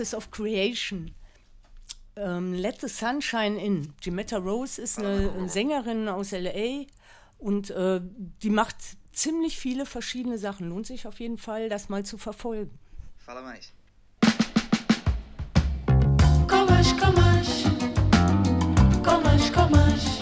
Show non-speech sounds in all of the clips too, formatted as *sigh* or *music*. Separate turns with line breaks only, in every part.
Voices of Creation. Ähm, Let the Sunshine In. Jimetta Rose ist eine, eine Sängerin aus LA und äh, die macht ziemlich viele verschiedene Sachen. Lohnt sich auf jeden Fall, das mal zu verfolgen.
Fala mais.
Comas, comas, comas, comas,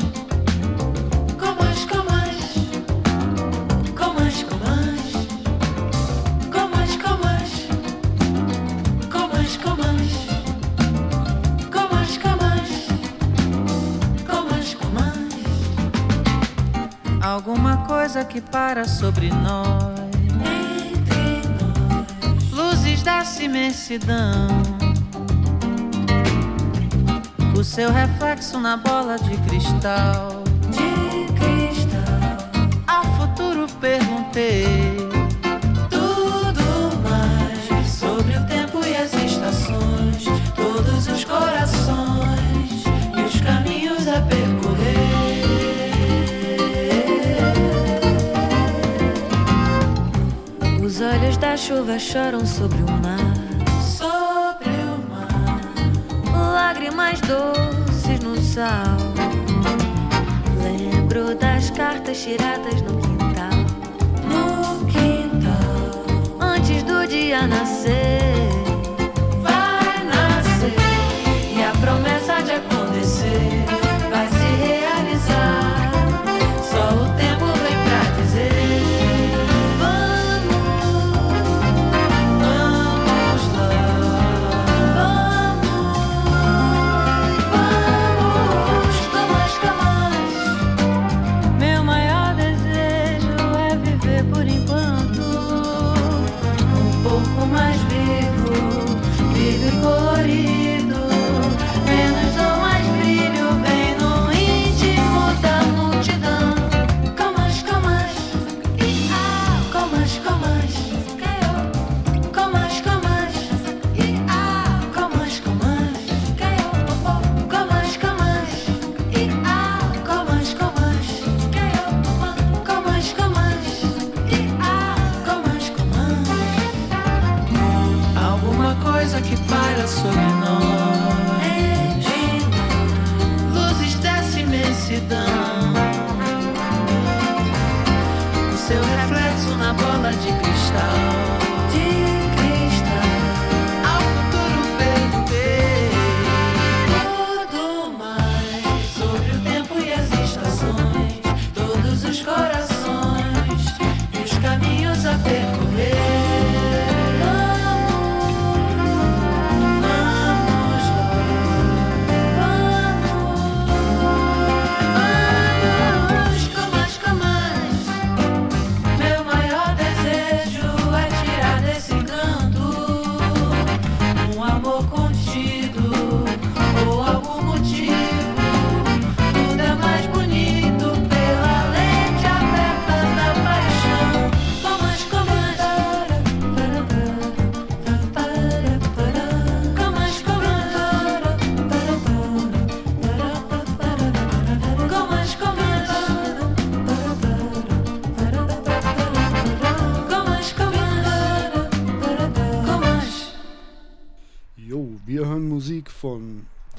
Alguma coisa que para sobre nós.
Entre nós,
Luzes da imensidão. O seu reflexo na bola de cristal.
de cristal,
Ao futuro perguntei.
Chuva choram sobre o mar.
Sobre o mar,
Lágrimas doces no sal. Lembro das cartas tiradas no quintal.
no quintal,
Antes do dia nascer.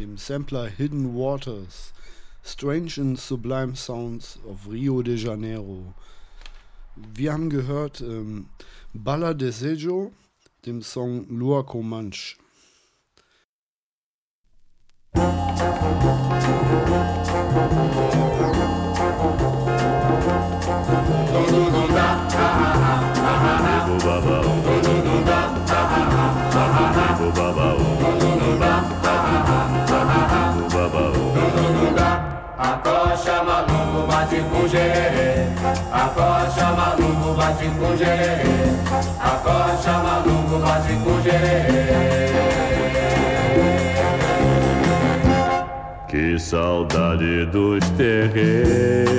Dem Sampler Hidden Waters. Strange and Sublime Sounds of Rio de Janeiro. Wir haben gehört ähm, Balla de Sejo, dem Song Lua Comanche.
Dos terreiros.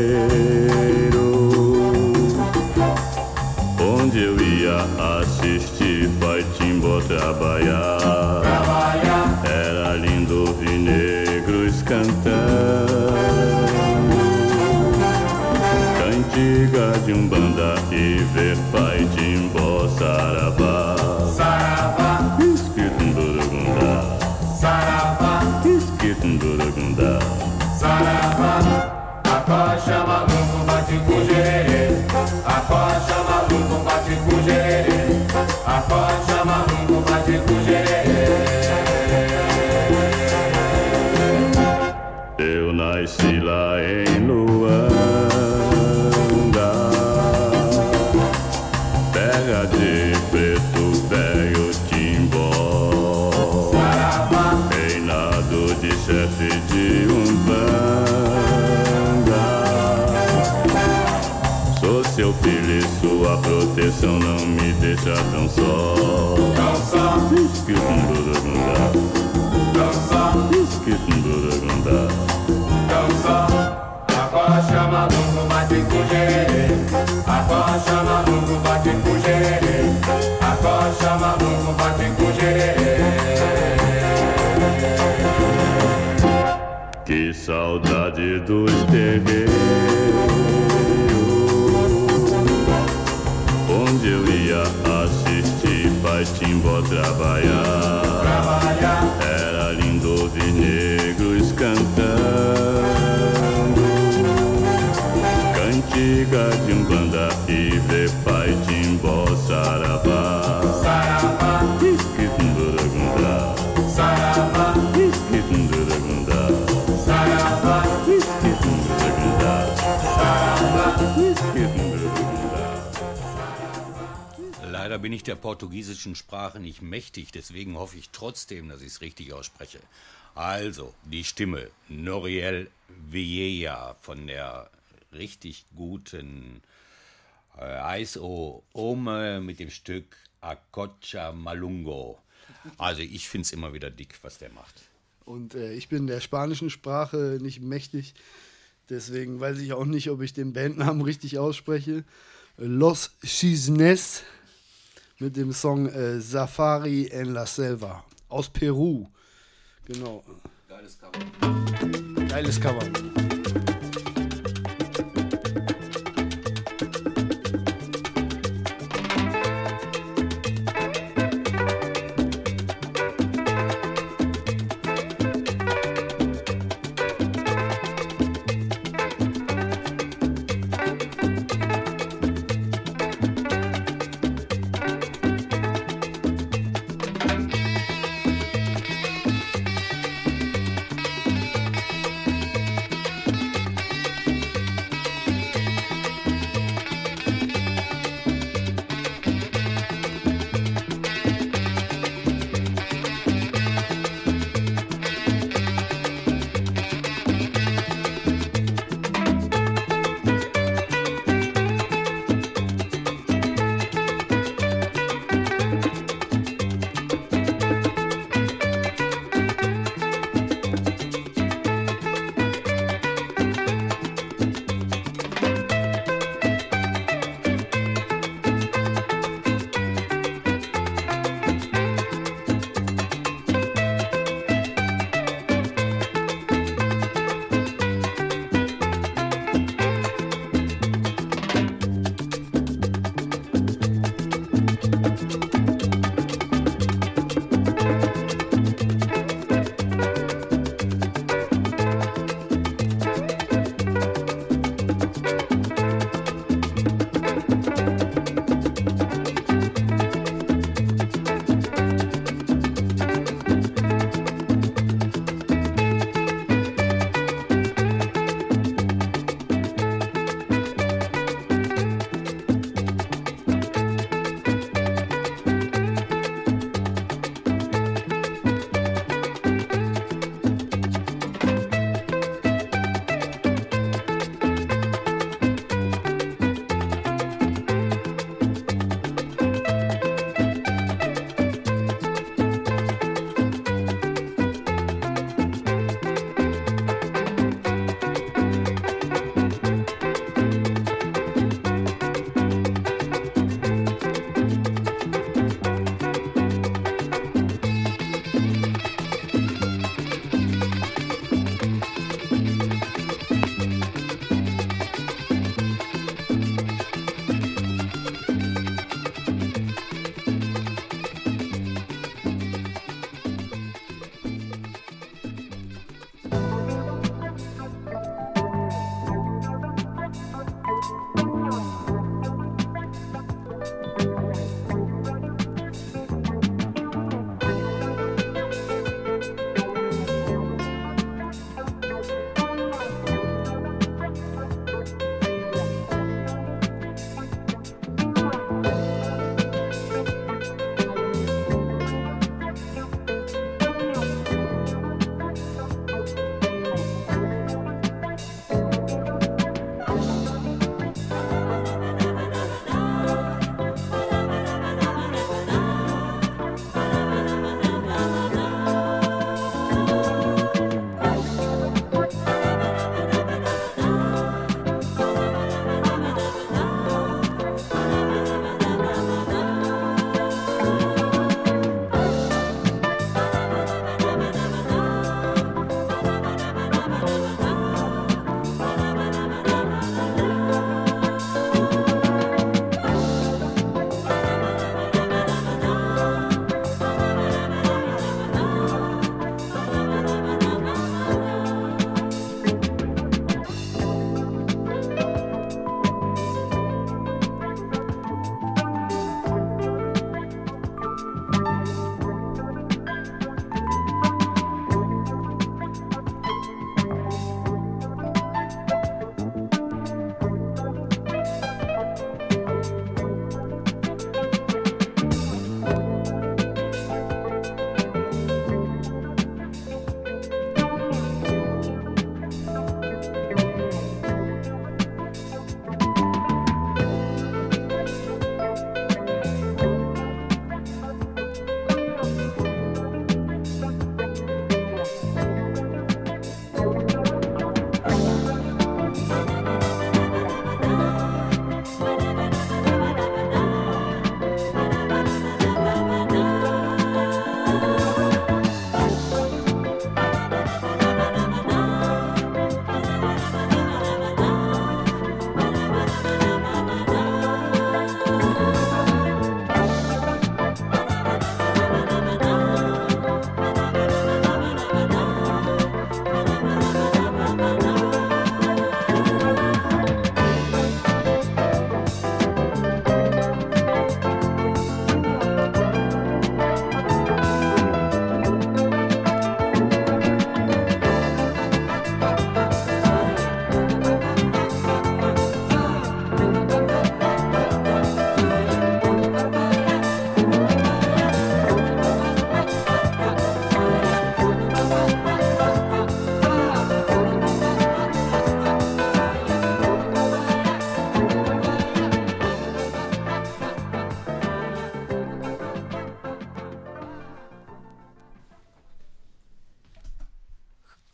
Onde eu ia assistir Pai Timbó trabalhar. Era lindo ouvir negros cantando. Cantiga de umbanda e ver Pai Timbó Saravá, deixa tão só.
Dança,
Esquitunduragundá,
dança,
esquitunduragundá.
dança. Acocha maluco, bate com gererê. Acocha maluco, bate com gererê. Acocha maluco, bate com gererê.
Que saudade dos terreiros Onde eu ia Timbó trabalhar
Trabalhar,
Era lindo ouvir negros cantando. Cantiga de umbanda e
bin ich der portugiesischen Sprache nicht mächtig, deswegen hoffe ich trotzdem, dass ich es richtig ausspreche. Also, die Stimme Noriel Vieja von der richtig guten äh, Ome mit dem Stück Acocha Malungo. Also, ich finde es immer wieder dick, was der macht.
Und äh, ich bin der spanischen Sprache nicht mächtig. Deswegen weiß ich auch nicht, ob ich den Bandnamen *laughs* richtig ausspreche. Los Chisnes mit dem Song äh, Safari en la Selva aus Peru. Genau.
Geiles Cover.
Geiles Cover.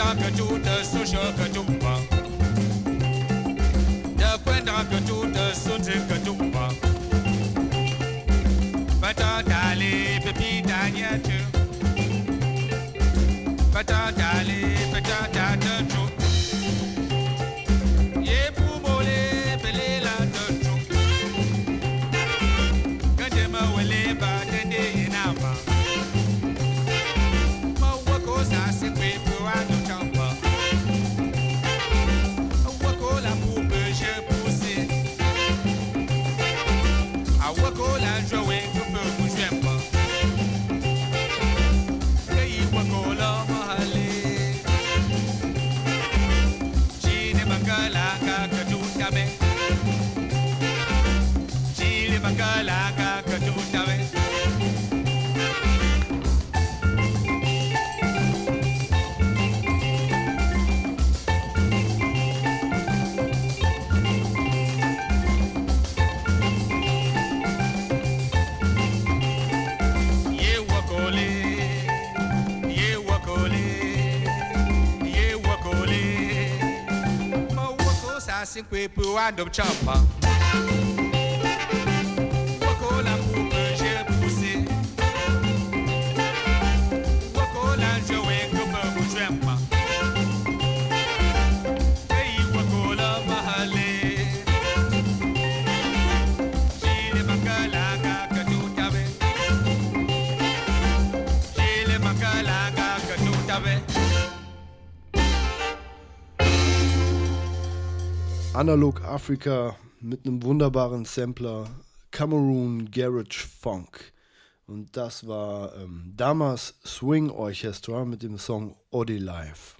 Adam, que tout ne souche, que tout dancing kwepu and up chopper.
Analog Africa mit einem wunderbaren Sampler Cameroon Garage Funk. Und das war ähm, damals Swing Orchestra mit dem Song Oddie Life.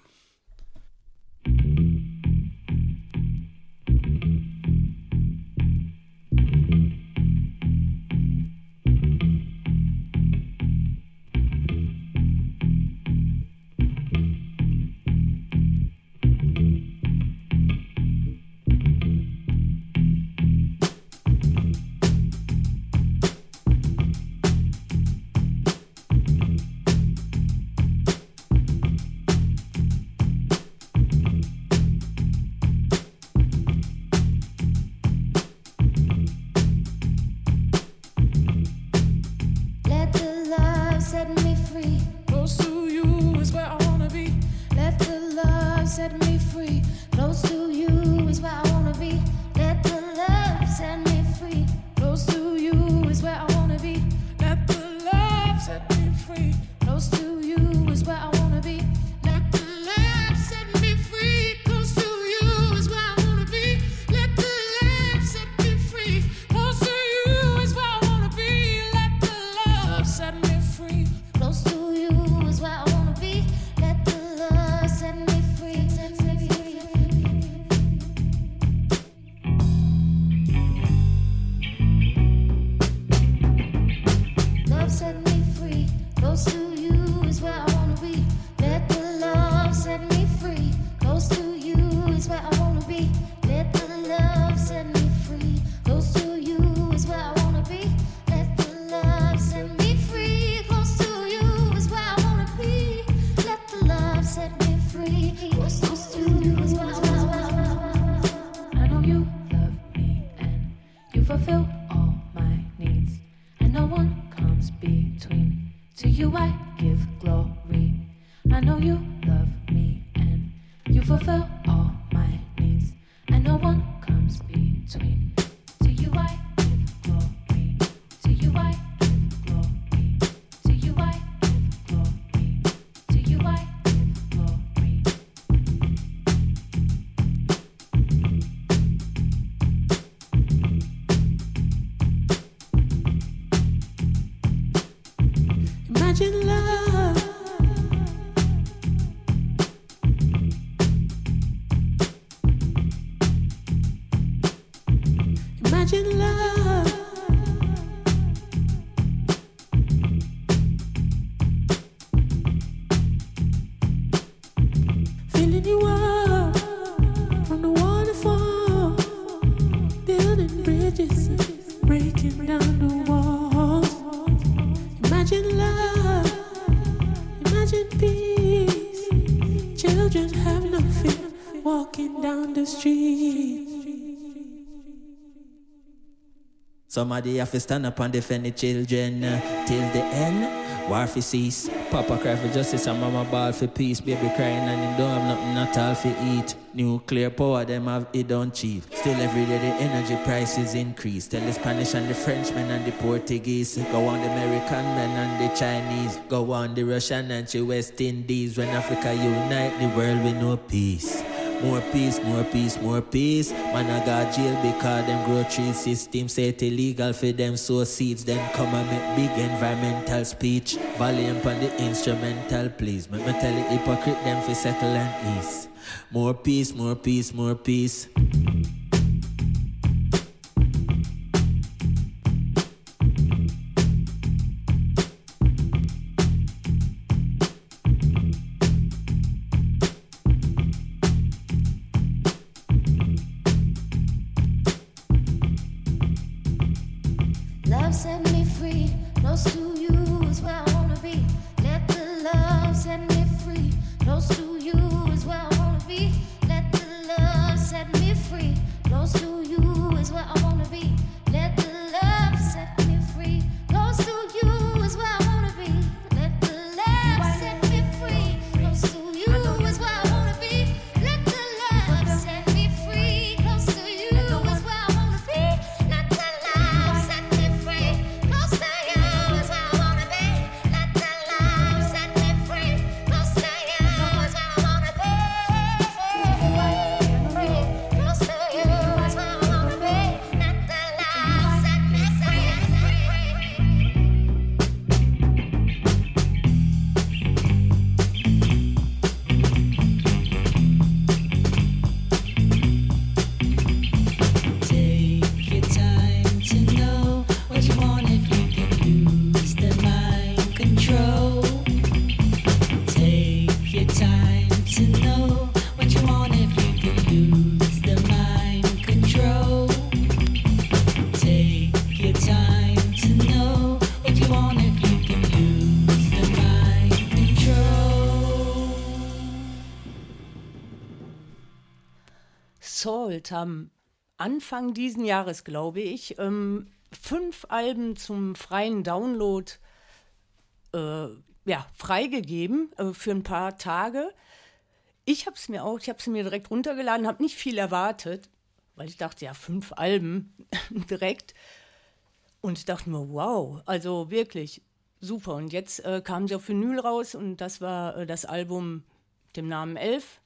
Somebody have to stand up and defend the children uh, till the end. War for cease. Papa cry for justice and mama ball for peace. Baby crying and him don't have nothing at all for eat. Nuclear power, them have it don't cheap. Still every day the energy prices increase. Tell the Spanish and the Frenchmen and the Portuguese. Go on the American men and the Chinese. Go on the Russian and the West Indies. When Africa unite, the world will know peace. More peace, more peace, more peace. Man, I got jail because them grow tree system say it illegal for them sow seeds. Then come and make big environmental speech. Volume on the instrumental, please. Make me tell the hypocrite them for settle and ease. More peace, more peace, more peace.
Salt haben Anfang diesen Jahres, glaube ich, ähm, fünf Alben zum freien Download äh, ja, freigegeben äh, für ein paar Tage. Ich habe es mir auch, ich habe es mir direkt runtergeladen, habe nicht viel erwartet, weil ich dachte, ja, fünf Alben *laughs* direkt. Und ich dachte mir, wow, also wirklich super. Und jetzt äh, kam sie auf Vinyl raus und das war äh, das Album dem Namen 11.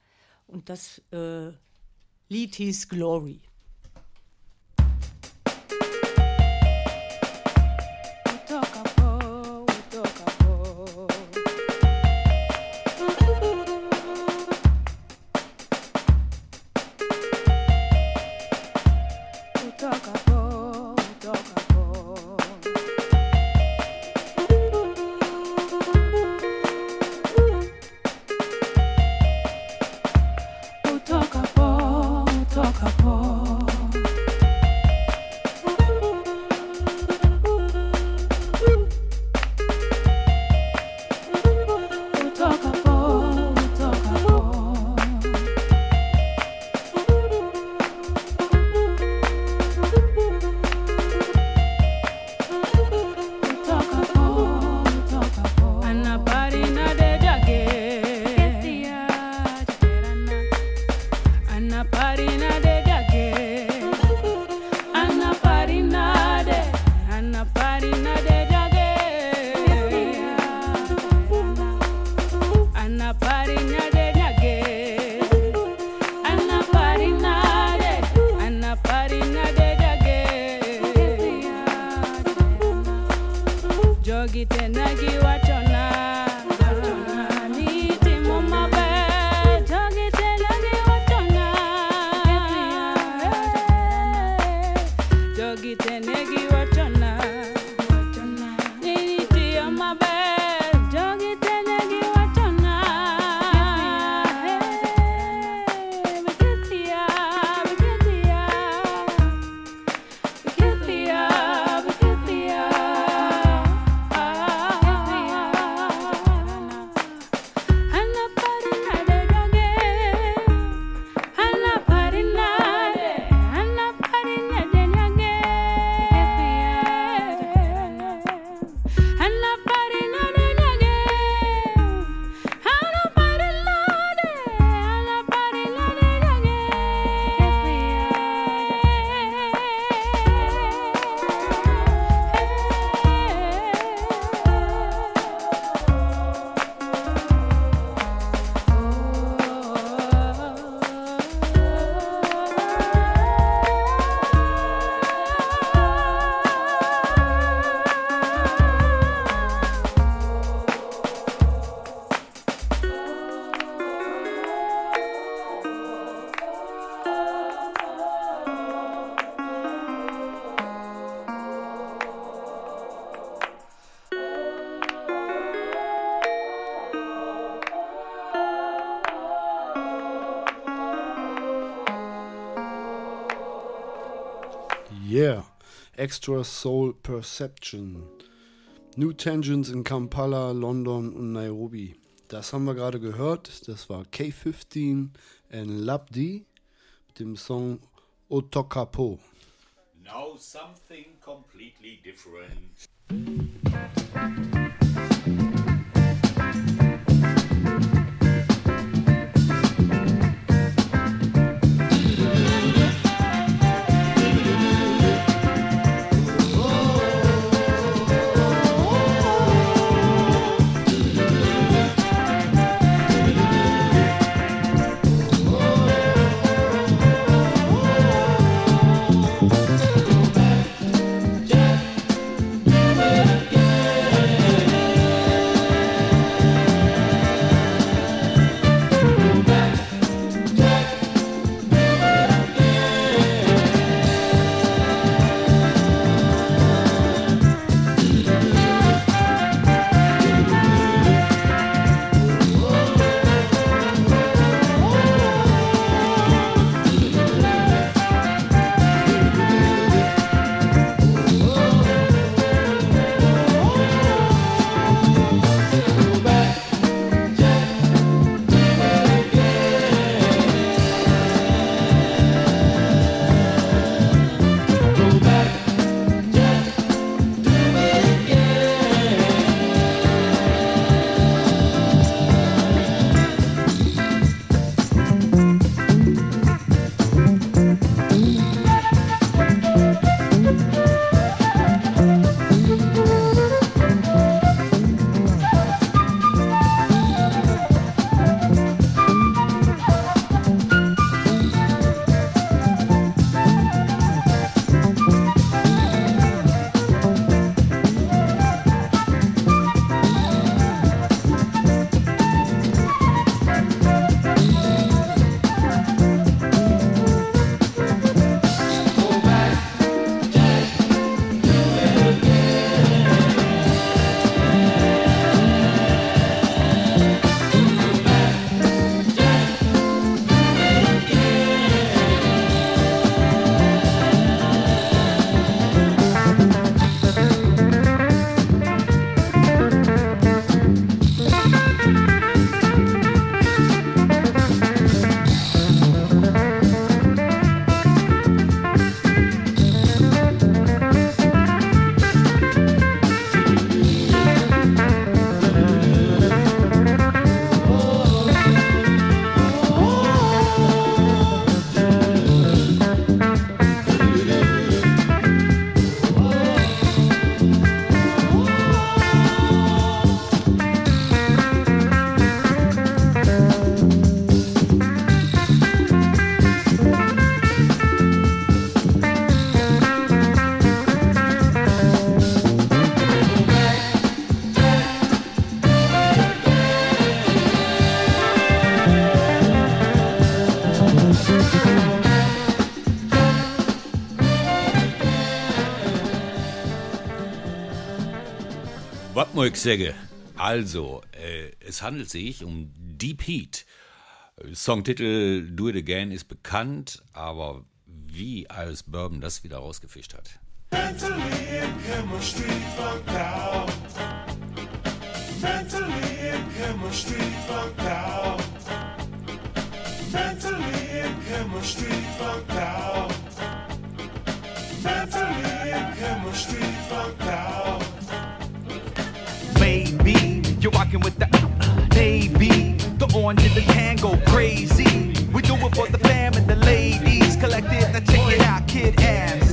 Und das äh, Leti's glory.
Extra Soul Perception. New Tangents in Kampala, London und Nairobi. Das haben wir gerade gehört. Das war K15 and Labdi mit dem Song Otokapo.
Now something completely different. Was sage? Also, äh, es handelt sich um Deep Heat. Songtitel Do It Again ist bekannt, aber wie Iris Bourbon das wieder rausgefischt hat. Mentally and chemistry funked out. Mentally and chemistry funked out. Mentally and chemistry funked out.
Rocking with the uh, Navy, the orange and the tango crazy. We do it for the fam and the ladies. Collective, now check it out. Kid Am's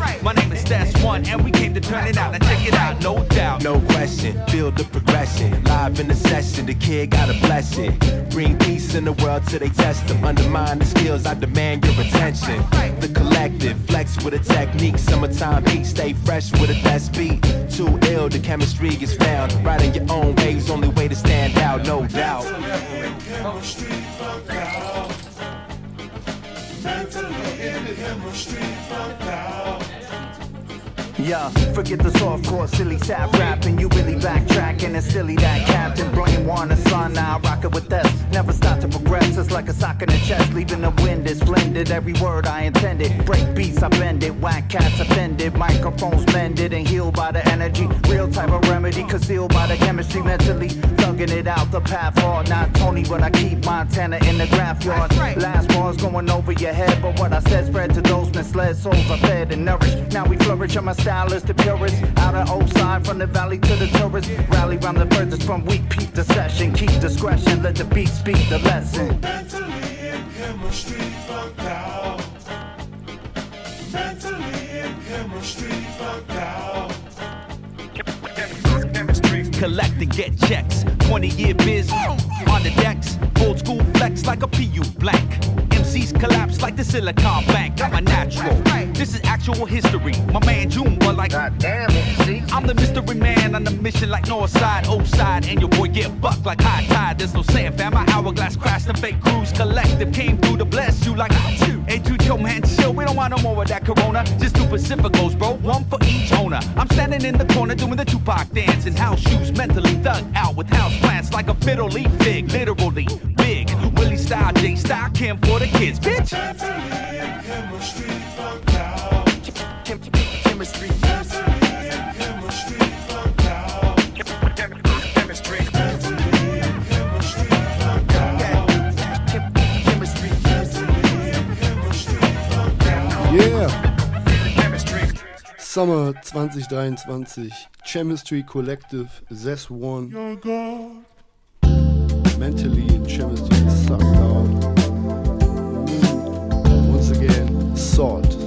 house. My name is Stats One, and we came to turn it out. Now check it out, no doubt.
No question, feel the progression. Live in the session, the kid got a blessing. Bring peace in the world till they test them. Undermine the skills, I demand your attention. The collective, flex with a technique. Summertime heat, stay fresh with a best beat. Too ill, the chemistry is found. Riding your own waves, only way to stand out, no doubt.
Yeah, forget the softcore, silly sap rapping. You really backtracking. It's silly that captain. Brain one, a son, now I rock it with this. Never stop to progress. It's like a sock in the chest, leaving the wind is blended. Every word I intended. Break beats, I bend it. Whack cats offended. Microphones mended and healed by the energy. Real type of remedy, concealed by the chemistry. Mentally thugging it out the path hard. Not Tony, but I keep Montana in the graph yard. Last bars going over your head, but what I said spread to those misled souls are fed and nourished. Now we flourish, on my style is the purest. Out of old side, from the valley to the tourist. Rally round the furthest from weak, peak the session. Keep discretion, let the beat speak the lesson.
Mentally and chemistry fucked out. Mentally and chemistry fucked out.
Collect and get checks. 20 year biz on the decks. Old school flex like a PU blank. MCs collapse like the Silicon Bank. I'm a natural. This is actual history. My man June, but like, God damn it. I'm the mystery man on the mission like north side, and your boy get bucked like high tide. There's no saying, fam. My hourglass crashed and fake crews collective came through to bless you like Hey, two yo, man, chill. We don't want no more of that corona. Just two Pacificos, bro. One for each owner. I'm standing in the corner doing the Tupac dance in house shoes, mentally thug out with house plants like a fiddle leaf fig. Literally big. Willie style, J style, Kim for the kids, bitch.
Mentally and chemistry fucked out.
Chemistry.
Mentally and chemistry fucked out.
Chemistry.
Mentally and chemistry fucked out.
Chemistry.
Mentally and chemistry fucked out.
Yeah! Summer 2023, Chemistry Collective, Zess One,
Your God.
Mentally and chemistry sucked out. Once again, salt.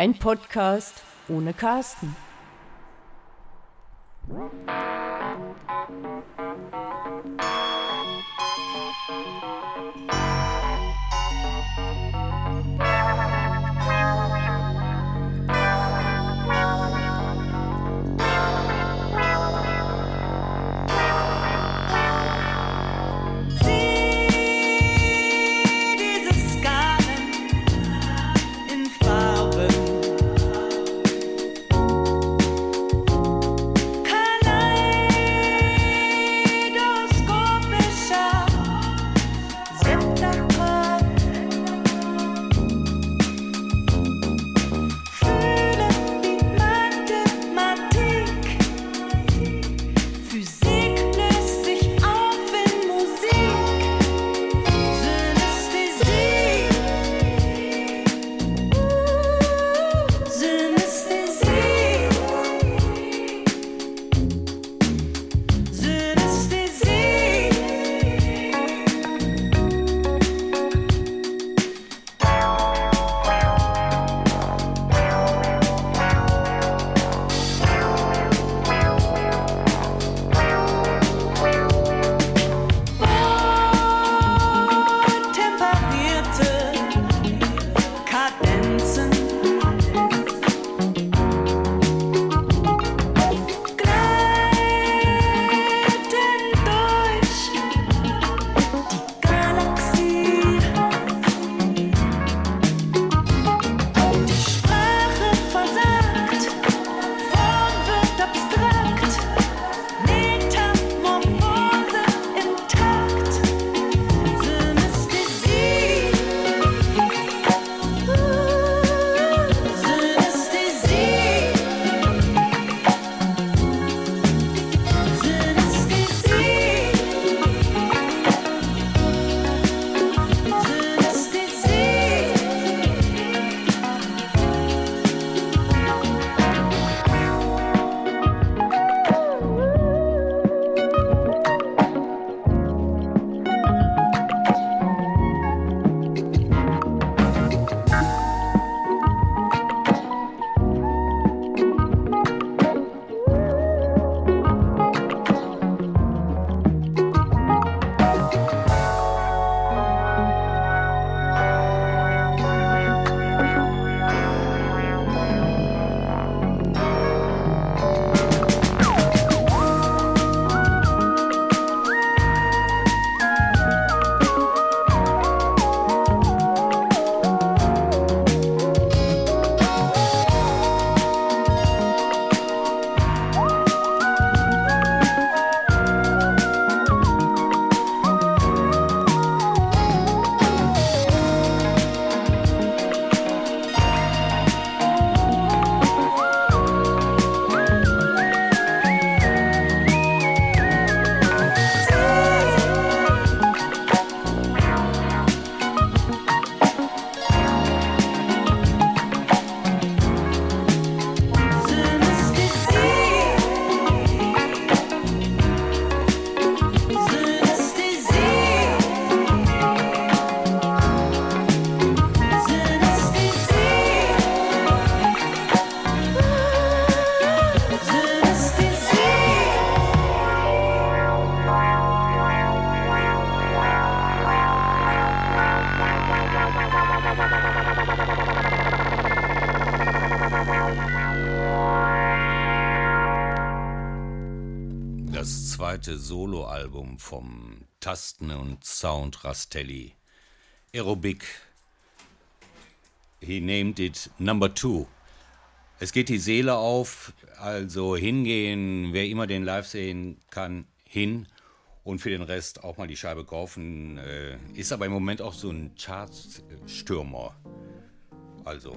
Kein Podcast ohne Carsten.
Vom Tasten- und Sound Rastelli. Aerobic. He named it Number Two. Es geht die Seele auf, also hingehen, wer immer den live sehen kann, hin
und für den Rest auch mal die Scheibe kaufen. Äh, ist aber im Moment auch so ein Chartstürmer. Also,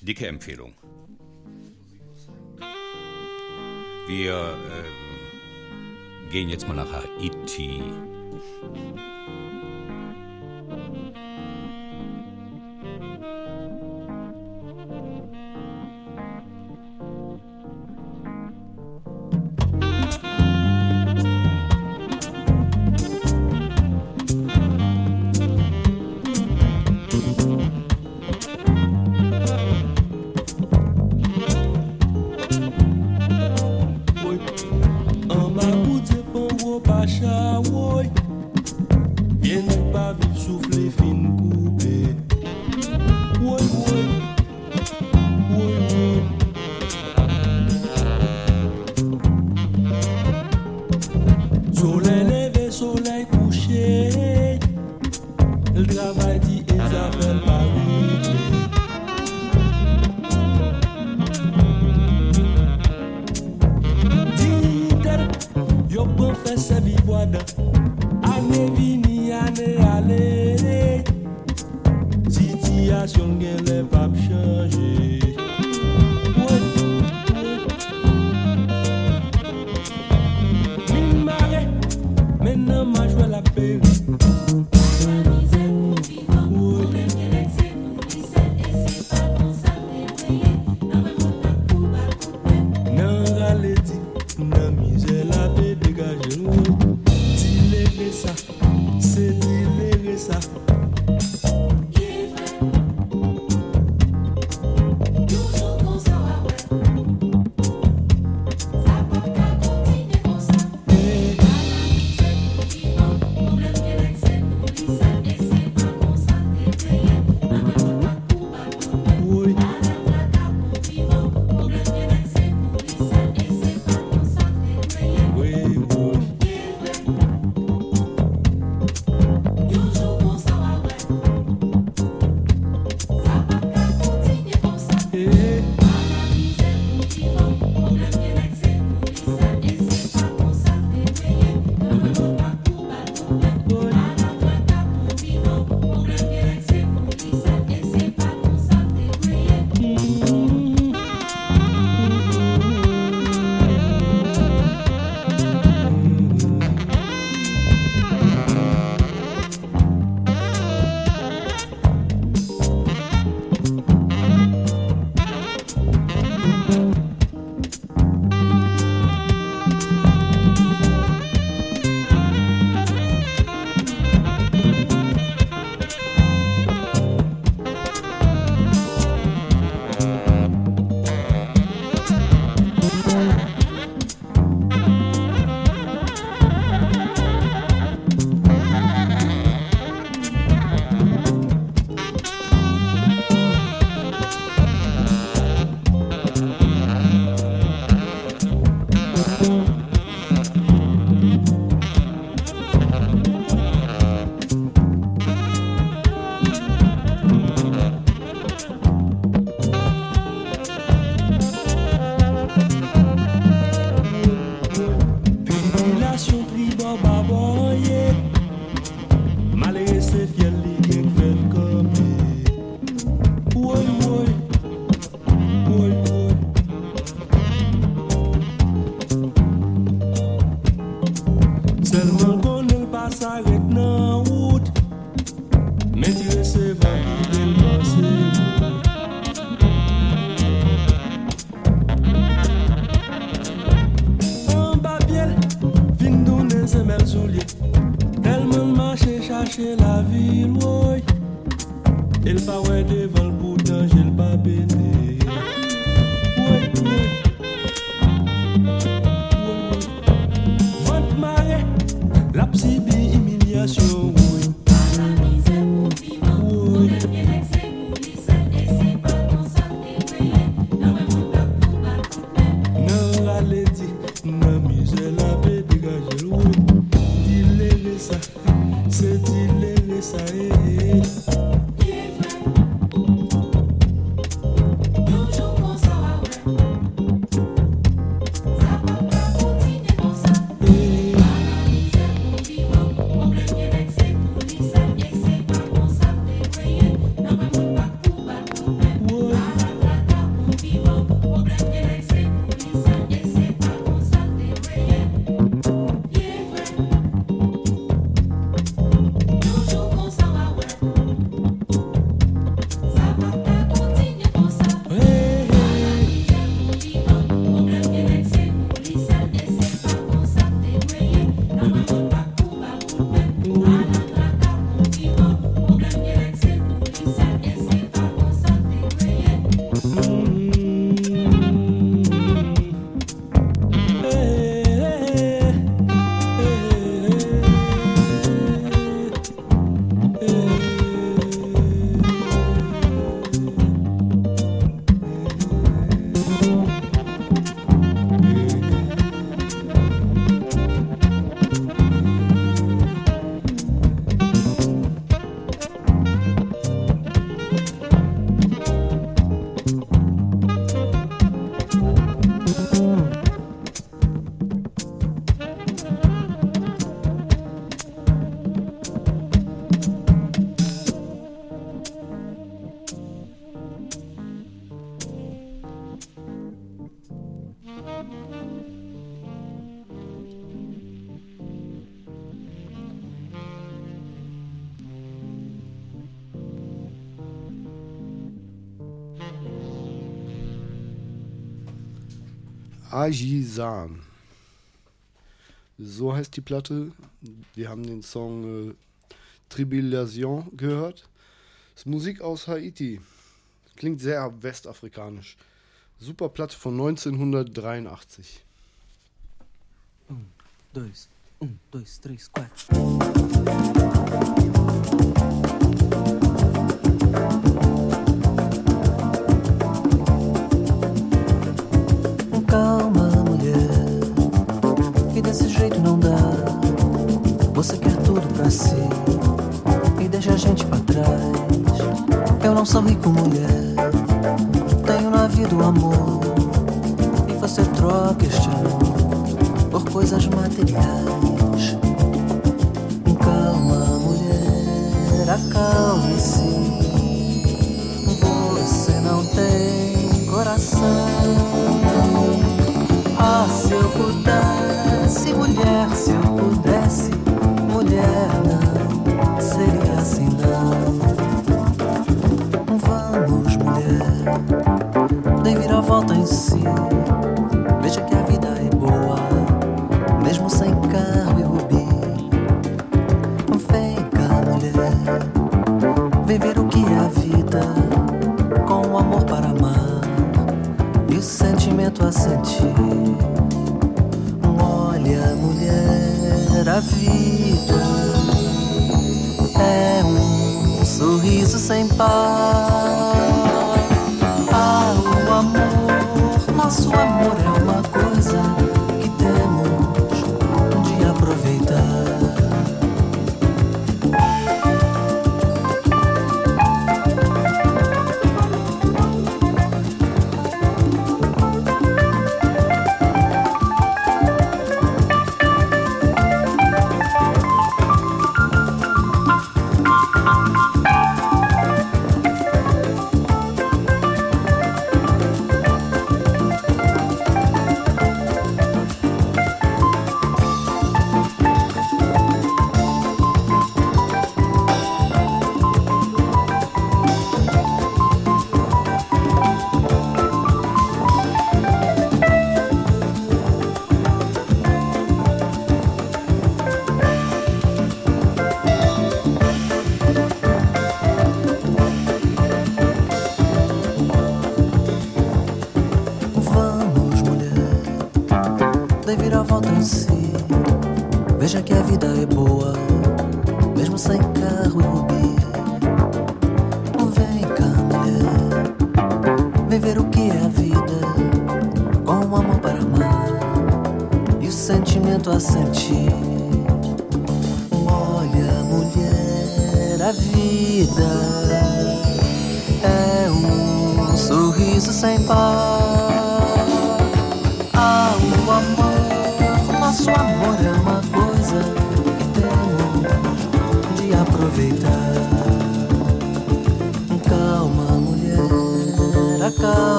dicke Empfehlung. Wir ähm, gehen jetzt mal nach Haiti.
Ajisan. So heißt die Platte. Wir haben den Song äh, Tribulation gehört. Das ist Musik aus Haiti. Klingt sehr westafrikanisch. Super Platte von 1983.
Um, dois, um, dois, três, quatro. Não sou rico, mulher, tenho na vida o amor. E você troca este amor por coisas materiais. Calma, mulher, acalme-se. Você não tem coração. Ah, se eu pudesse, mulher, se eu pudesse, mulher, não seria assim, não. Volta em si. Veja que a vida é boa, mesmo sem carro e rubi. Vem cá, mulher, vem ver o que é a vida, com o amor para amar e o sentimento a sentir. Olha, mulher, a vida é um sorriso sem par. Nosso amor é uma vida é boa, mesmo sem carro e rubi. Vem cá, mulher, vem ver o que é a vida, com o amor para amar e o sentimento a sentir.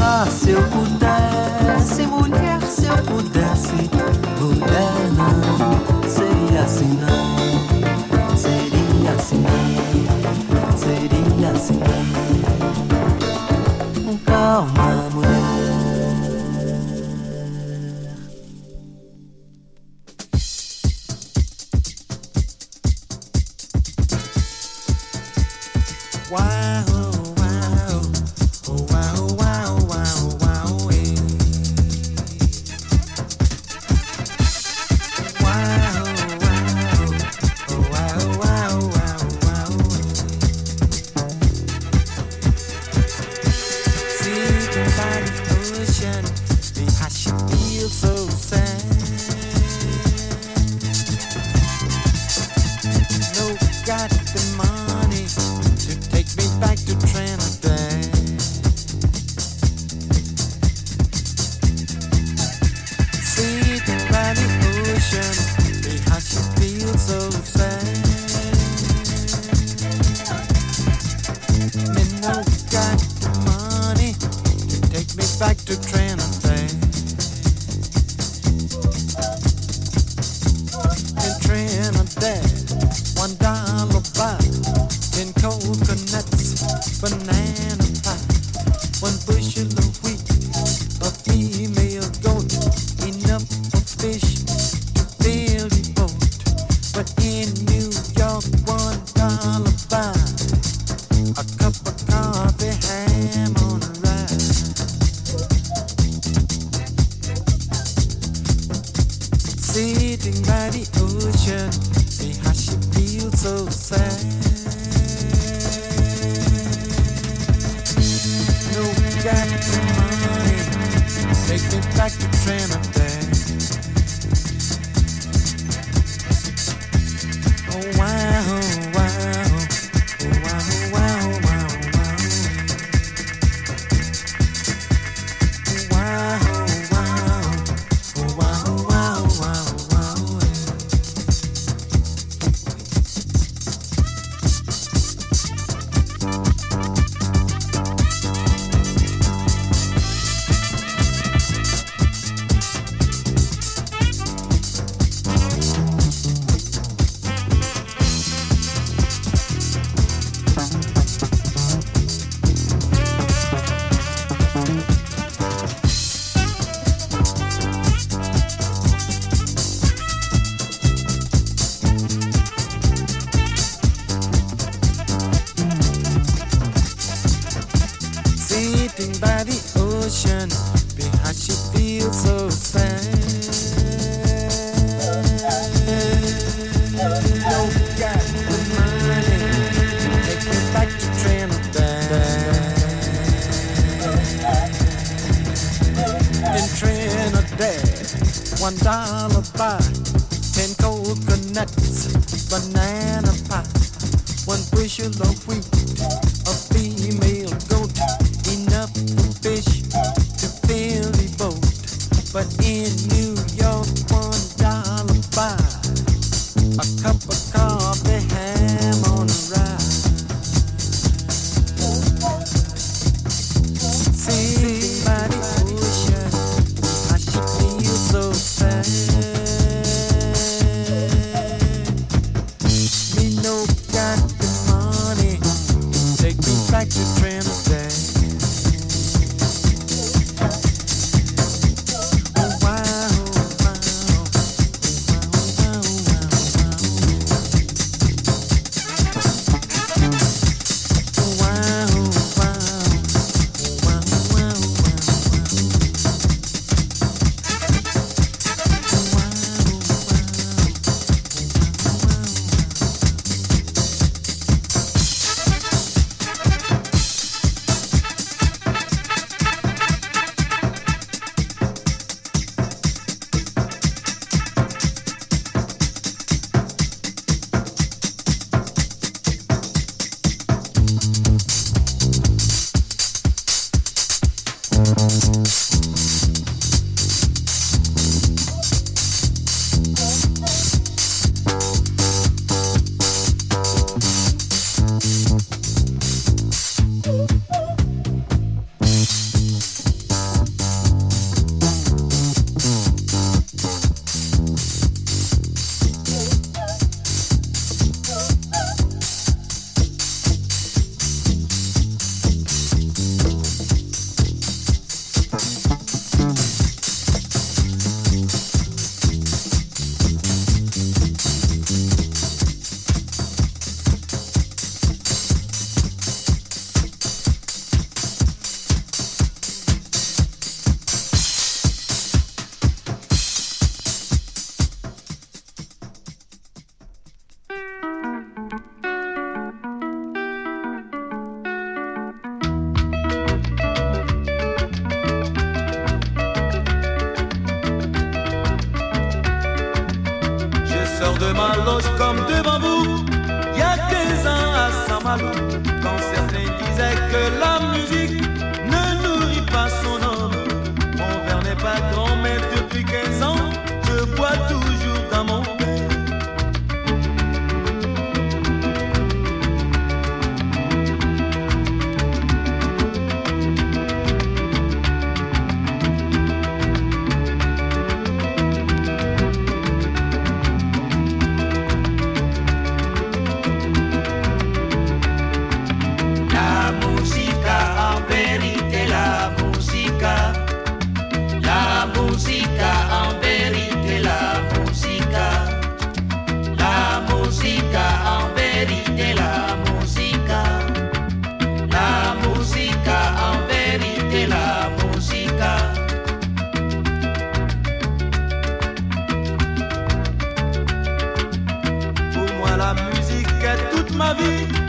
Ah, se eu pudesse, mulher, se eu pudesse,
the
train. toute ma vie.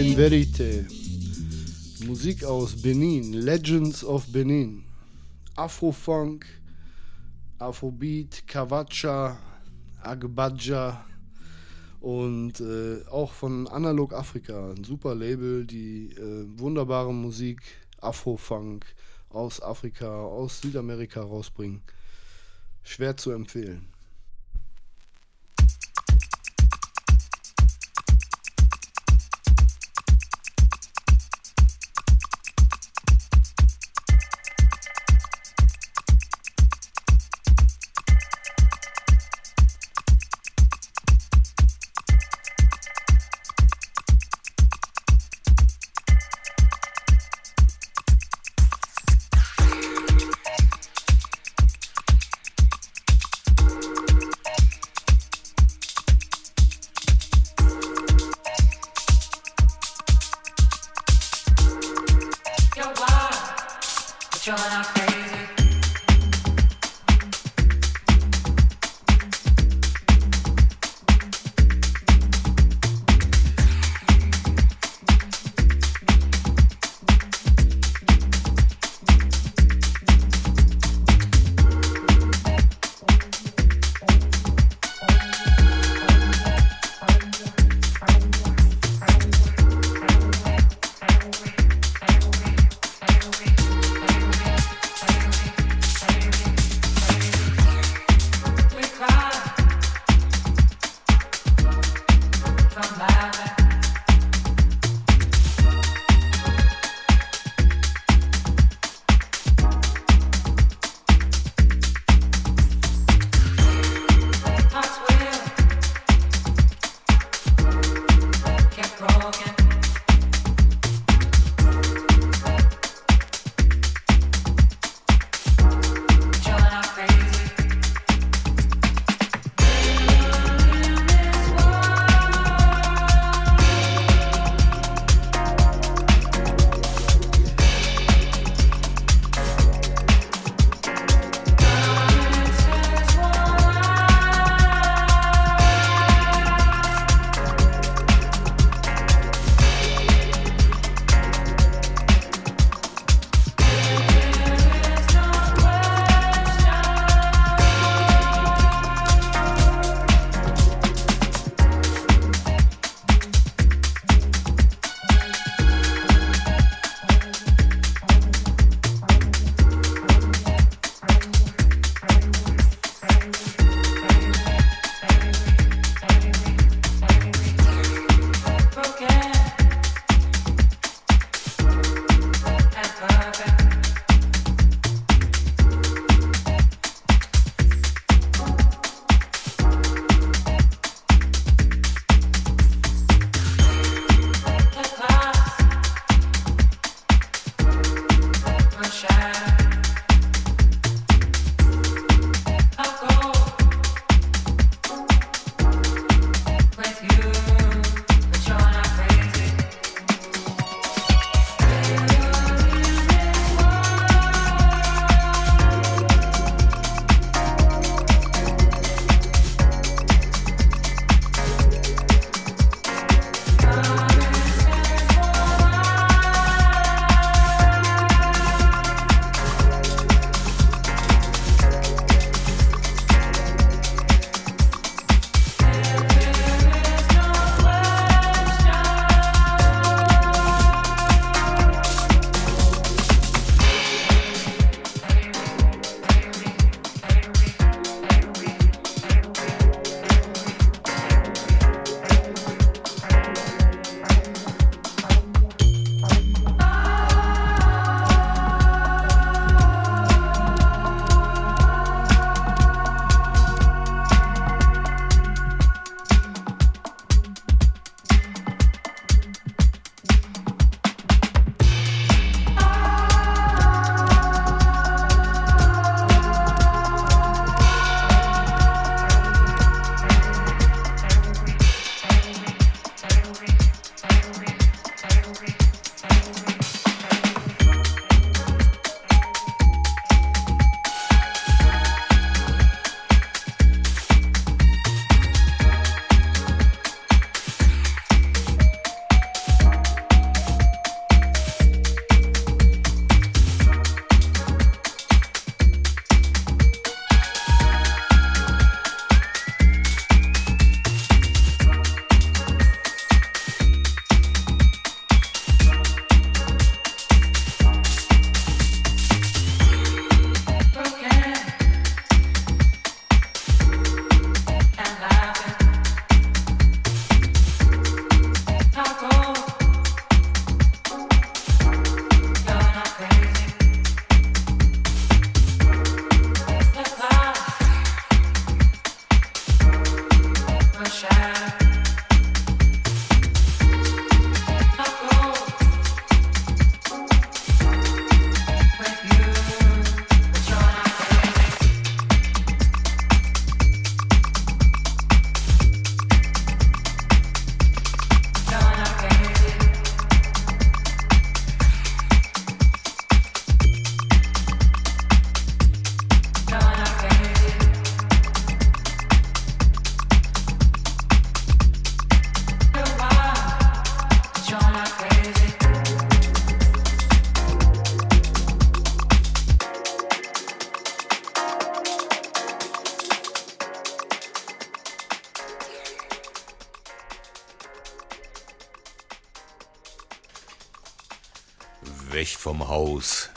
in Verite. Musik aus Benin, Legends of Benin. Afrofunk, Afrobeat, Kavacha, Agbaja und äh, auch von Analog Afrika, ein super Label, die äh, wunderbare Musik, Afrofunk aus Afrika, aus Südamerika rausbringen. Schwer zu empfehlen.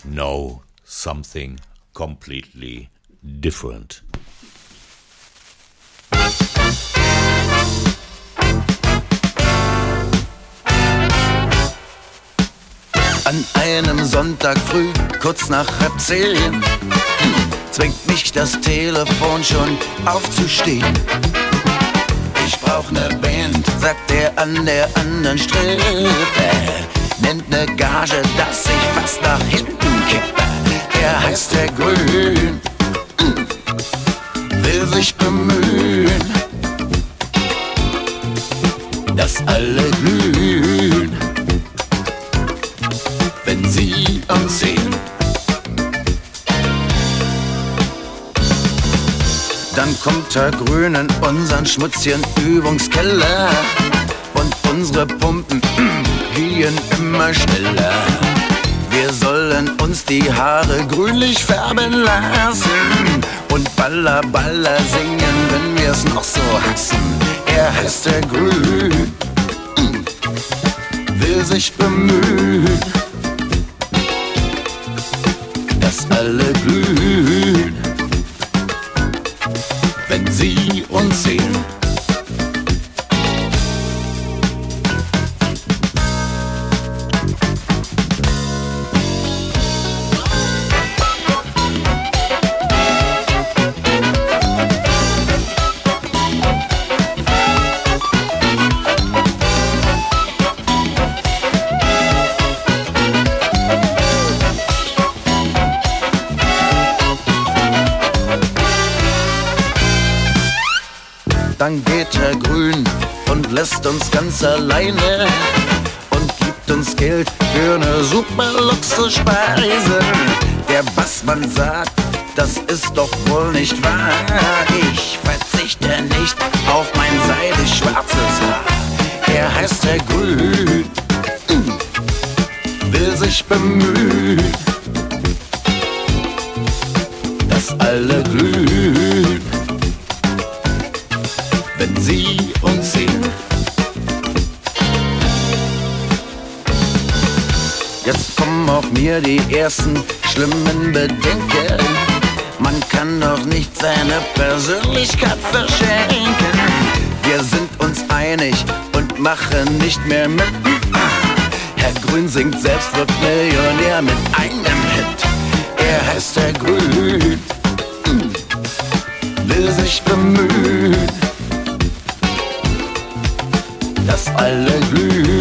No, something completely different.
An einem Sonntag früh, kurz nach halb zehn, zwingt mich das Telefon schon aufzustehen. Ich brauch ne Band, sagt er an der anderen Strippe. Nennt ne Gage, dass ich fast nach hinten kippe. Er heißt der Grün, will sich bemühen, dass alle glühen, wenn sie uns sehen. Dann kommt der Grün in unseren schmutzigen Übungskeller und unsere Pumpen gehen immer schneller. Wir sollen uns die Haare grünlich färben lassen und Baller Baller singen, wenn wir's noch so hassen. Er heißt der Grün, will sich bemühen, dass alle glühen, Luxusspeise. Der Bassmann sagt, das ist doch wohl nicht wahr. Ich verzichte nicht auf mein seidig schwarzes Haar. Er heißt der Grün, will sich bemühen, dass alle glühen mir die ersten schlimmen Bedenken. Man kann doch nicht seine Persönlichkeit verschenken. Wir sind uns einig und machen nicht mehr mit. Herr Grün singt selbst, wird Millionär mit einem Hit. Er heißt Herr Grün, will sich bemühen dass alle glühen,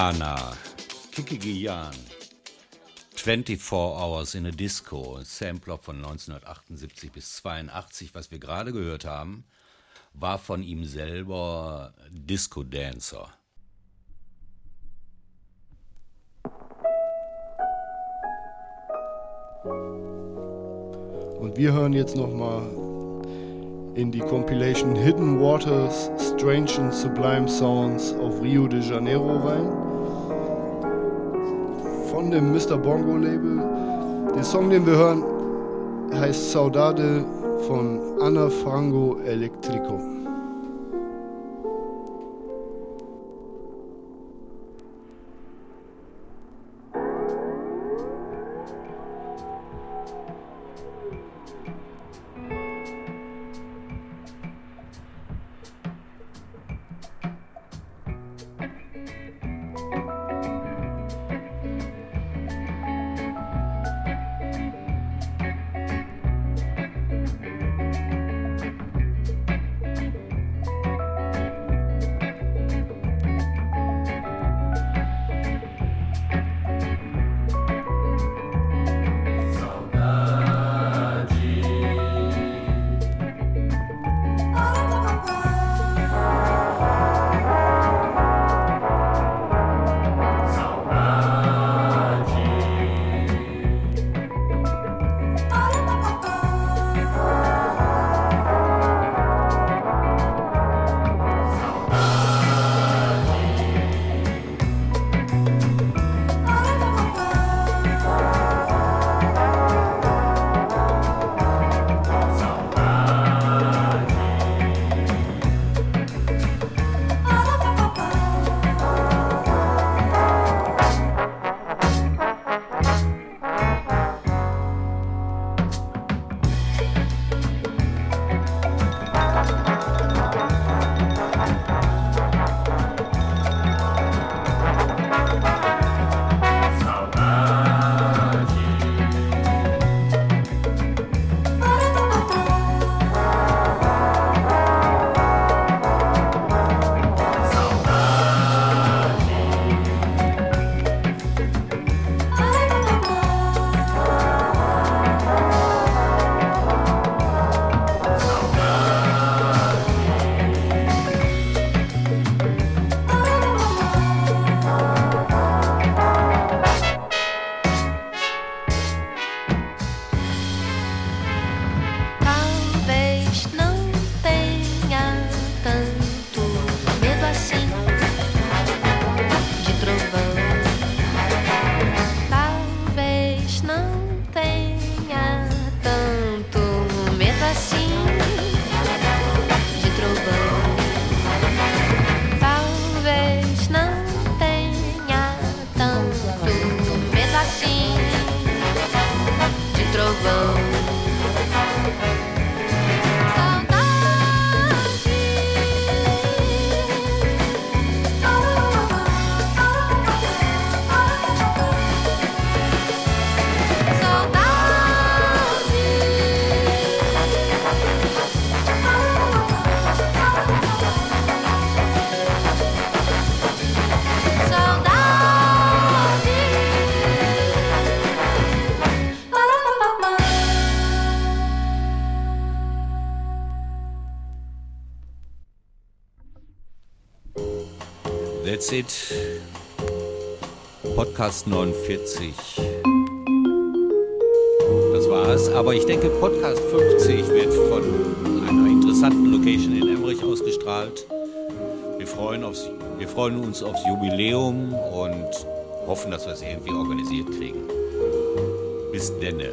Ghana, Kiki Giyan, 24 Hours in a Disco, Sampler von 1978 bis 82, was wir gerade gehört haben, war von ihm selber Disco Dancer.
Und wir hören jetzt nochmal in die Compilation Hidden Waters, Strange and Sublime Sounds auf Rio de Janeiro rein. Dem Mr. Bongo Label. Der Song, den wir hören, heißt Saudade von Ana Frango Electrico.
That's it. Podcast 49. Das war's. Aber ich denke, Podcast 50 wird von einer interessanten Location in Emmerich ausgestrahlt. Wir freuen, aufs, wir freuen uns aufs Jubiläum und hoffen, dass wir es irgendwie organisiert kriegen. Bis denne.